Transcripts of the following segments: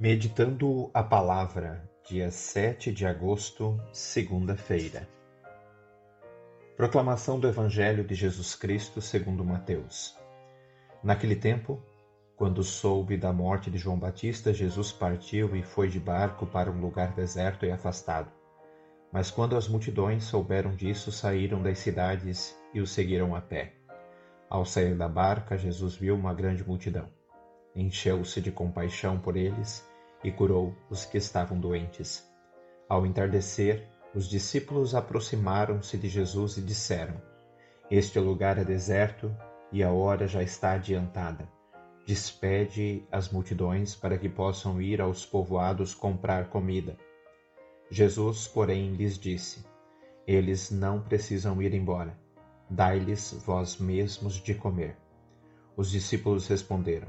Meditando a Palavra, dia 7 de agosto, segunda-feira. Proclamação do Evangelho de Jesus Cristo segundo Mateus. Naquele tempo, quando soube da morte de João Batista, Jesus partiu e foi de barco para um lugar deserto e afastado. Mas quando as multidões souberam disso, saíram das cidades e o seguiram a pé. Ao sair da barca, Jesus viu uma grande multidão. Encheu-se de compaixão por eles e curou os que estavam doentes. Ao entardecer, os discípulos aproximaram-se de Jesus e disseram: Este lugar é deserto e a hora já está adiantada. Despede as multidões para que possam ir aos povoados comprar comida. Jesus, porém, lhes disse: Eles não precisam ir embora. Dai-lhes vós mesmos de comer. Os discípulos responderam: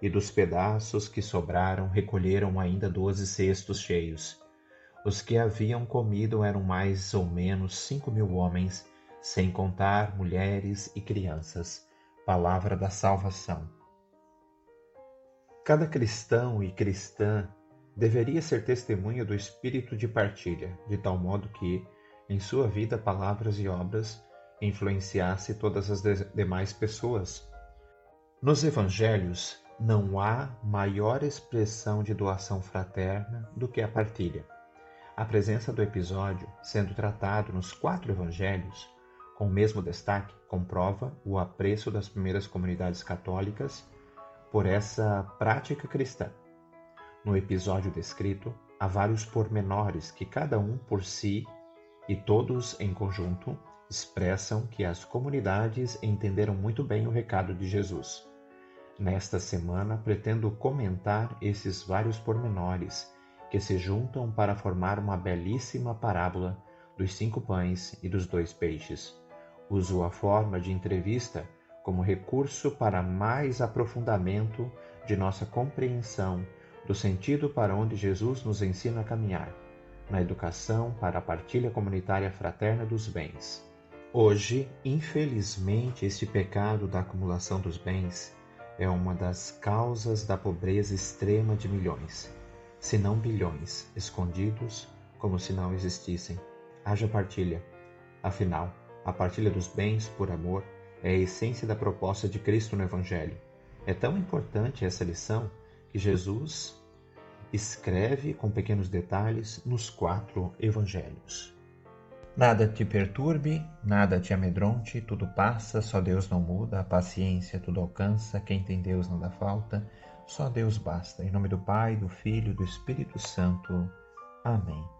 e dos pedaços que sobraram recolheram ainda doze cestos cheios. Os que haviam comido eram mais ou menos cinco mil homens, sem contar mulheres e crianças. Palavra da salvação. Cada cristão e cristã deveria ser testemunha do espírito de partilha, de tal modo que, em sua vida, palavras e obras influenciasse todas as demais pessoas. Nos evangelhos, não há maior expressão de doação fraterna do que a partilha. A presença do episódio, sendo tratado nos quatro evangelhos, com o mesmo destaque, comprova o apreço das primeiras comunidades católicas por essa prática cristã. No episódio descrito, há vários pormenores que, cada um por si e todos em conjunto, expressam que as comunidades entenderam muito bem o recado de Jesus. Nesta semana, pretendo comentar esses vários pormenores que se juntam para formar uma belíssima parábola dos cinco pães e dos dois peixes. Uso a forma de entrevista como recurso para mais aprofundamento de nossa compreensão do sentido para onde Jesus nos ensina a caminhar, na educação para a partilha comunitária fraterna dos bens. Hoje, infelizmente, este pecado da acumulação dos bens é uma das causas da pobreza extrema de milhões, se não bilhões, escondidos como se não existissem. Haja partilha. Afinal, a partilha dos bens por amor é a essência da proposta de Cristo no Evangelho. É tão importante essa lição que Jesus escreve com pequenos detalhes nos quatro evangelhos. Nada te perturbe, nada te amedronte, tudo passa, só Deus não muda, a paciência tudo alcança, quem tem Deus não dá falta, só Deus basta. Em nome do Pai, do Filho do Espírito Santo. Amém.